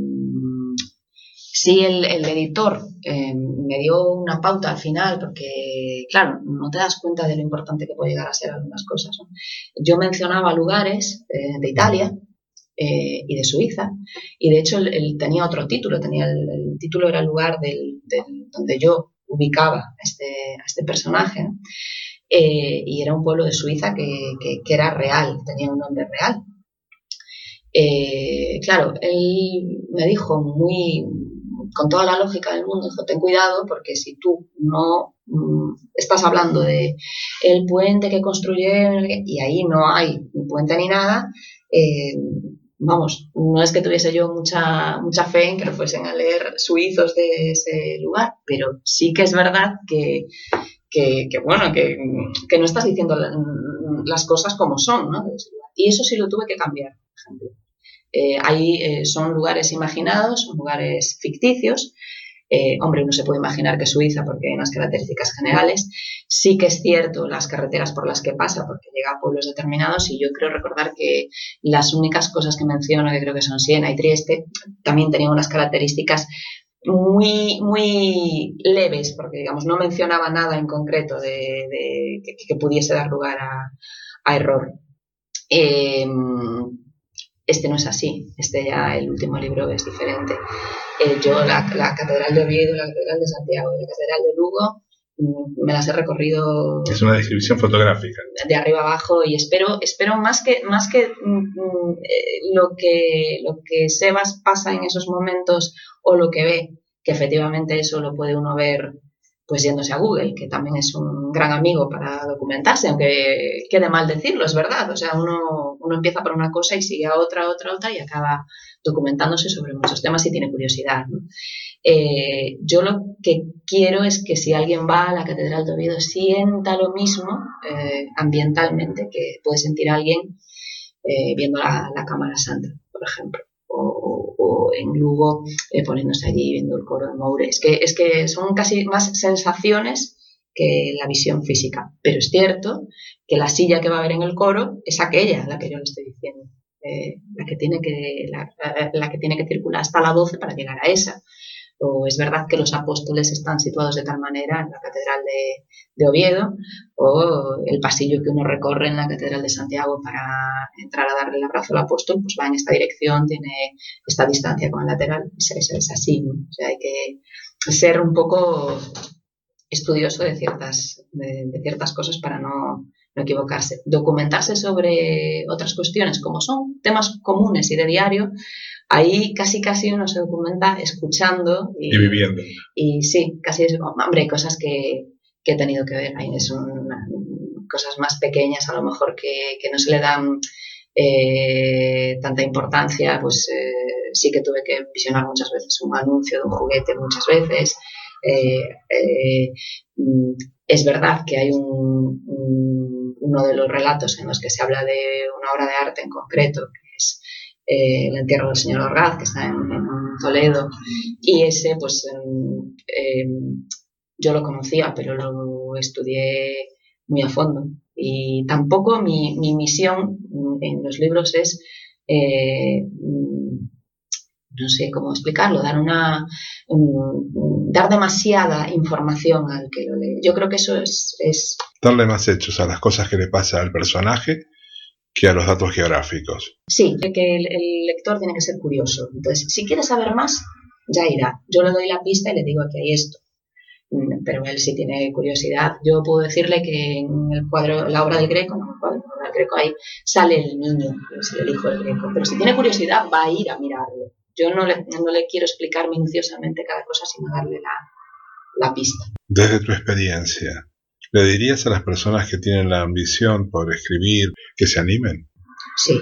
[SPEAKER 2] sí el, editor eh, me dio una pauta al final, porque, claro, no te das cuenta de lo importante que puede llegar a ser algunas cosas. Yo mencionaba lugares eh, de Italia y de Suiza, y de hecho él, tenía otro título, tenía el, título era el lugar del, donde yo ubicaba este, a este personaje. y era un pueblo de Suiza que, que, era real, tenía un nombre real. Eh, claro, él me dijo muy, con toda la lógica del mundo, dijo, ten cuidado porque si tú no mm, estás hablando de el puente que construyeron y ahí no hay ni puente ni nada, eh, vamos, no es que tuviese yo mucha, mucha fe en que lo fuesen a leer suizos de ese lugar, pero sí que es verdad que, que, bueno, que, no estás diciendo las cosas como son, ¿no? Y eso sí lo tuve que cambiar, por ejemplo. Eh, ahí eh, son lugares imaginados, son lugares ficticios. Eh, hombre, uno se puede imaginar que Suiza porque hay unas características generales. Sí que es cierto las carreteras por las que pasa porque llega a pueblos determinados y yo creo recordar que las únicas cosas que menciono, que creo que son Siena y Trieste, también tenían unas características muy, muy leves, porque digamos no mencionaba nada en concreto de, que, pudiese dar lugar a, error. Este no es así, este ya el último libro es diferente. Eh, yo la, Catedral de Oviedo, la Catedral de Santiago y la Catedral de Lugo mm, me las he recorrido
[SPEAKER 1] es una descripción fotográfica
[SPEAKER 2] de arriba abajo y espero espero más que más que mm, mm, eh, lo que lo que Sebas pasa en esos momentos o lo que ve que efectivamente eso lo puede uno ver pues yéndose a Google, que también es un gran amigo para documentarse, aunque quede mal decirlo, es verdad. O sea, uno, uno empieza por una cosa y sigue a otra, otra, otra y acaba documentándose sobre muchos temas y tiene curiosidad. Eh, yo lo que quiero es que si alguien va a la Catedral de Oviedo sienta lo mismo eh, ambientalmente que puede sentir alguien eh, viendo la, Cámara Santa, por ejemplo en Lugo eh, poniéndose allí viendo el coro de Moure. Es que, es que son casi más sensaciones que la visión física. Pero es cierto que la silla que va a haber en el coro es aquella, la que yo le estoy diciendo. Eh, la, que tiene que, la, que tiene que circular hasta la 12 para llegar a esa o es verdad que los apóstoles están situados de tal manera en la Catedral de, Oviedo, o el pasillo que uno recorre en la Catedral de Santiago para entrar a darle el abrazo al apóstol, pues va en esta dirección, tiene esta distancia con el lateral, es, así, o sea, hay que ser un poco estudioso de ciertas, de, ciertas cosas para no, no equivocarse. Documentarse sobre otras cuestiones como son temas comunes y de diario, ahí casi casi uno se documenta escuchando
[SPEAKER 1] y, viviendo.
[SPEAKER 2] Y sí, casi es, hombre, cosas que, que he tenido que ver, ahí son cosas más pequeñas a lo mejor que, que no se le dan eh, tanta importancia, pues eh, sí que tuve que visionar muchas veces un anuncio de un juguete muchas veces. Eh, es verdad que hay un, uno de los relatos en los que se habla de una obra de arte en concreto, es eh, el entierro del señor Orgaz, que está en, Toledo, y ese, pues, em, yo lo conocía, pero lo estudié muy a fondo. Y tampoco mi, misión en los libros es, eh, no sé cómo explicarlo, dar una, dar demasiada información al que lo lee. Yo creo que eso es, es
[SPEAKER 1] darle más hechos a las cosas que le pasa al personaje que a los datos geográficos.
[SPEAKER 2] Sí, que el, lector tiene que ser curioso. Entonces, si quiere saber más, ya irá. Yo le doy la pista y le digo que hay esto. Mm, pero él sí tiene curiosidad. Yo puedo decirle que en el cuadro, la obra del Greco, no el cuadro, del Greco, ahí sale el niño, es el hijo del Greco. Pero si tiene curiosidad, va a ir a mirarlo. Yo no le, no le quiero explicar minuciosamente cada cosa, sino darle la, la pista.
[SPEAKER 1] Desde tu experiencia, ¿Le dirías a las personas que tienen la ambición por escribir que se animen?
[SPEAKER 2] Sí,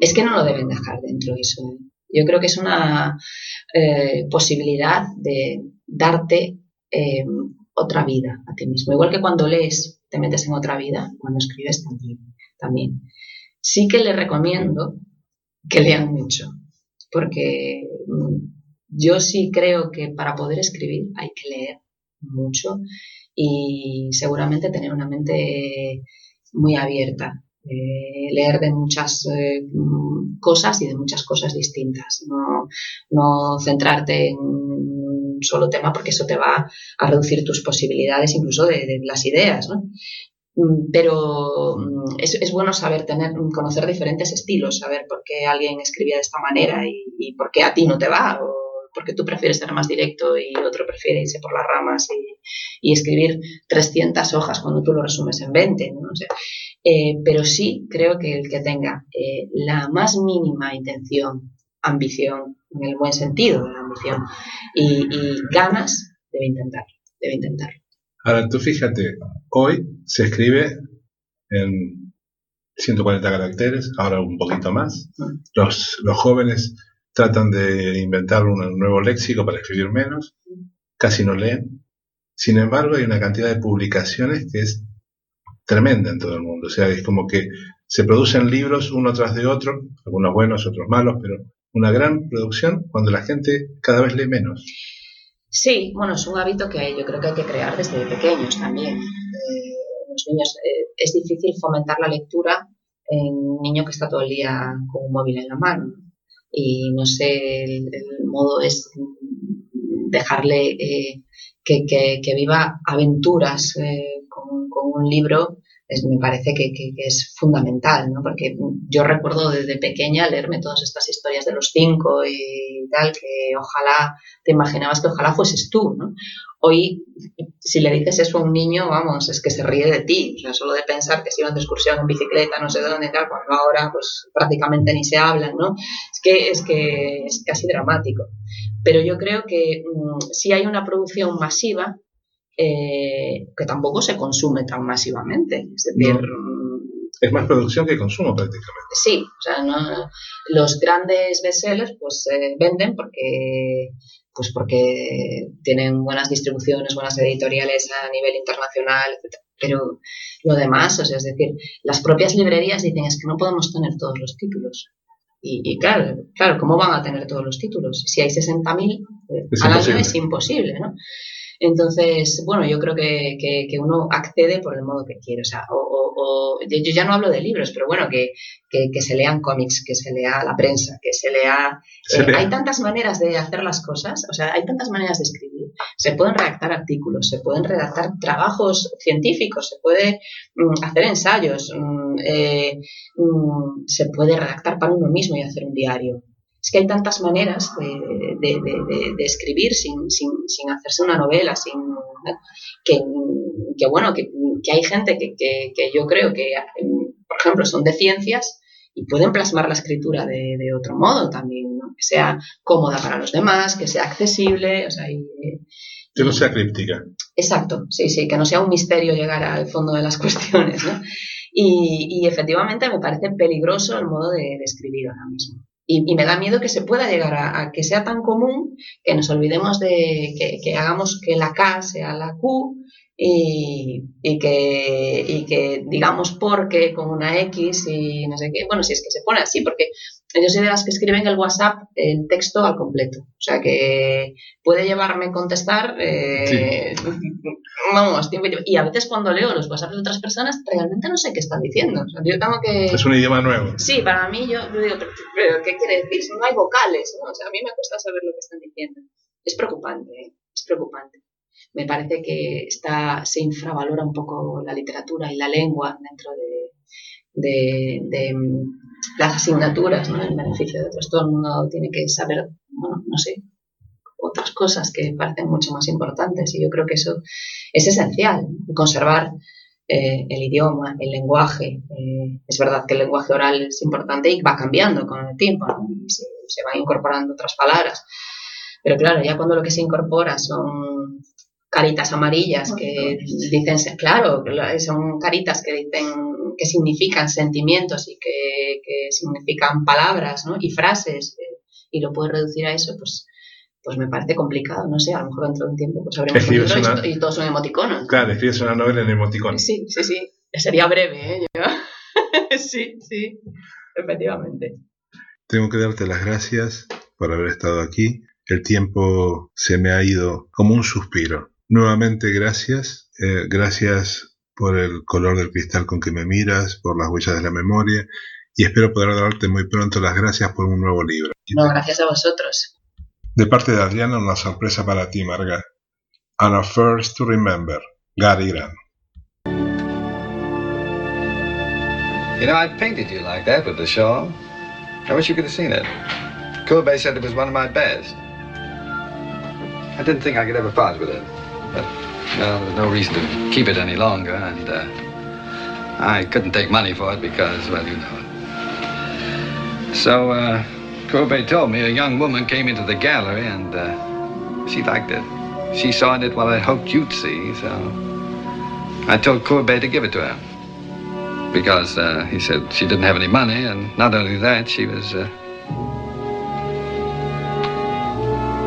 [SPEAKER 2] es que no lo deben dejar dentro de eso. Yo creo que es una eh, posibilidad de darte eh, otra vida a ti mismo. Igual que cuando lees te metes en otra vida, cuando escribes también. también. Sí que le recomiendo que lean mucho, porque mm, yo sí creo que para poder escribir hay que leer mucho y seguramente tener una mente muy abierta. eh, leer de muchas eh, cosas y de muchas cosas distintas. No, no centrarte en un solo tema porque eso te va a reducir tus posibilidades incluso de, las ideas. ¿no? Mm, pero mm, es, es, bueno saber tener, conocer diferentes estilos, saber por qué alguien escribía de esta manera y, y por qué a ti no te va, o porque tú prefieres ser más directo y otro prefiere irse por las ramas y, escribir 300 hojas cuando tú lo resumes en 20. ¿no? Eh, pero sí creo que el que tenga eh, la más mínima intención, ambición, en el buen sentido de la ambición, y, ganas, debe intentarlo, debe intentarlo.
[SPEAKER 1] Ahora, tú fíjate, hoy se escribe en 140 caracteres, ahora un poquito más. Mm. Los, los jóvenes tratan de inventar un nuevo léxico para escribir menos, casi no leen. Sin embargo, hay una cantidad de publicaciones que es tremenda en todo el mundo. O sea, es como que se producen libros uno tras de otro, algunos buenos, otros malos, pero una gran producción cuando la gente cada vez lee menos.
[SPEAKER 2] Sí, bueno, es un hábito que yo creo que hay que crear desde pequeños también. Eh, los niños, eh, es difícil fomentar la lectura en un niño que está todo el día con un móvil en la mano y no sé, el, modo es dejarle eh, que, que, viva aventuras eh, con, con, un libro me parece que, es fundamental, ¿no? Porque yo recuerdo desde pequeña leerme todas estas historias de los cinco y tal, que ojalá, te imaginabas que ojalá fueses tú, ¿no? Hoy, si le dices eso a un niño, vamos, es que se ríe de ti, o sea, solo de pensar que si una excursión en bicicleta, no sé dónde, tal, cuando ahora, pues, prácticamente ni se hablan, ¿no? Es que es, que es casi dramático. Pero yo creo que mm, si hay una producción masiva, eh, que tampoco se consume tan masivamente. Es decir,
[SPEAKER 1] es más producción que consumo prácticamente.
[SPEAKER 2] Sí, o sea, los grandes bestsellers pues se venden porque pues porque tienen buenas distribuciones, buenas editoriales a nivel internacional, etc. Pero lo demás, o sea, es decir, las propias librerías dicen es que no podemos tener todos los títulos. Y, y claro, claro, ¿cómo van a tener todos los títulos? Si hay 60.000 al año es imposible, ¿no? Entonces, bueno, yo creo que, que, uno accede por el modo que quiere. O sea, o, yo ya no hablo de libros, pero bueno, que, que, se lean cómics, que se lea la prensa, que se lea... Eh, hay tantas maneras de hacer las cosas, o sea, hay tantas maneras de escribir. Se pueden redactar artículos, se pueden redactar trabajos científicos, se puede mm, hacer ensayos, mm, eh, mm, se puede redactar para uno mismo y hacer un diario. Es que hay tantas maneras de, escribir sin, sin, sin, hacerse una novela, sin, que, que bueno, que, hay gente que, que, yo creo que, por ejemplo, son de ciencias y pueden plasmar la escritura de, otro modo también, ¿no? que sea cómoda para los demás, que sea accesible, o sea,
[SPEAKER 1] que no sea críptica.
[SPEAKER 2] Exacto, sí, sí, que no sea un misterio llegar al fondo de las cuestiones, ¿no? Y, y efectivamente me parece peligroso el modo de, escribir ahora mismo. Y, me da miedo que se pueda llegar a, que sea tan común que nos olvidemos de que, hagamos que la K sea la Q y, que, y que digamos porque con una X y no sé qué. Bueno, si es que se pone así, porque yo soy de las que escriben el WhatsApp el texto al completo. O sea que puede llevarme a contestar. Eh, vamos, y a veces cuando leo los WhatsApp de otras personas, realmente no sé qué están diciendo. yo tengo que...
[SPEAKER 1] Es un idioma nuevo.
[SPEAKER 2] Sí, para mí yo, digo, pero, ¿qué quiere decir? Si no hay vocales, ¿no? O sea, a mí me cuesta saber lo que están diciendo. Es preocupante, ¿eh? es preocupante. Me parece que está, se infravalora un poco la literatura y la lengua dentro de, de, las asignaturas, ¿no? En beneficio de otros. Todo el mundo tiene que saber, bueno, no sé, otras cosas que parecen mucho más importantes. Y yo creo que eso es esencial, conservar eh, el idioma, el lenguaje. Eh, es verdad que el lenguaje oral es importante y va cambiando con el tiempo, se, se, van incorporando otras palabras. Pero claro, ya cuando lo que se incorpora son caritas amarillas que dicen, claro, son caritas que dicen que significan sentimientos y que, que significan palabras ¿no? y frases eh, y lo puedes reducir a eso, pues pues me parece complicado, no sé, a lo mejor dentro de un tiempo pues habremos un y todos son emoticonos.
[SPEAKER 1] Claro, escribes una novela en emoticonos.
[SPEAKER 2] Sí, sí, sí, sería breve, ¿eh? sí, sí, efectivamente.
[SPEAKER 1] Tengo que darte las gracias por haber estado aquí. El tiempo se me ha ido como un suspiro. Nuevamente gracias, eh, gracias por el color del cristal con que me miras, por las huellas de la memoria y espero poder darte muy pronto las gracias por un nuevo libro.
[SPEAKER 2] No, gracias a vosotros.
[SPEAKER 1] De parte de Adriana, una sorpresa para ti, Marga. And a first to remember, Gary Grant.
[SPEAKER 4] You know, I painted you like that with the shawl. I wish you could have seen it. Courbet said it was one of my best. I didn't think I could ever part with it. But, well, there's no reason to keep it any longer, and uh, I couldn't take money for it because, well, you know. So, uh, Courbet told me a young woman came into the gallery and uh, she liked it. She saw in it what I hoped you'd see, so I told Courbet to give it to her because uh, he said she didn't have any money, and not only that, she was. Uh,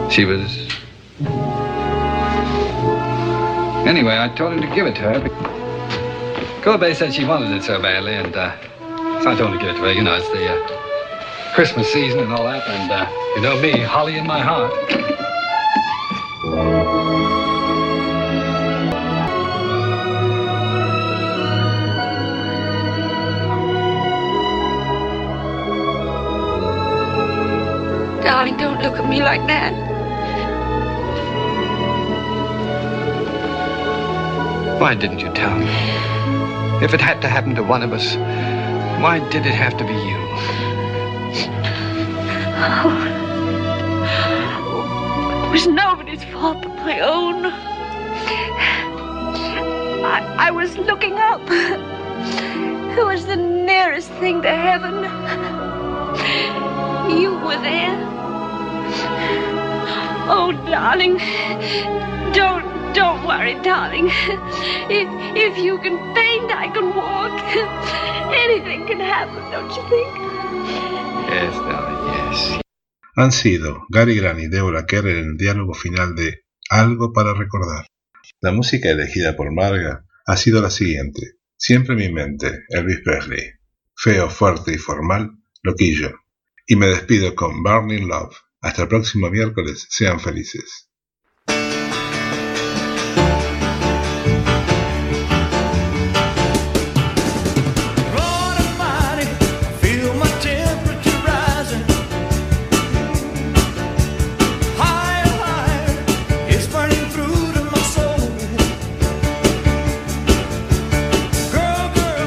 [SPEAKER 4] she was. Anyway, I told him to give it to her. Courbet said she wanted it so badly, and uh, so I told him to give it to her. You know, it's the uh, Christmas season and all that, and uh, you know me, holly in my heart.
[SPEAKER 5] Darling, don't look at me like that.
[SPEAKER 4] Why didn't you tell me? If it had to happen to one of us, why did it have to be you?
[SPEAKER 5] It was nobody's fault but my own. I, I was looking up. It was the nearest thing to heaven. You were there. Oh, darling, don't don't worry, darling. If if you can paint, I can walk. Anything can happen, don't you think?
[SPEAKER 4] Yes, darling, yes.
[SPEAKER 1] Han sido Gary Grant y Deborah Kerr en el diálogo final de Algo para recordar. La música elegida por Marga ha sido la siguiente. Siempre en mi mente, Elvis Presley. Feo, fuerte y formal, loquillo. Y me despido con Burning Love. Hasta el próximo miércoles, sean felices.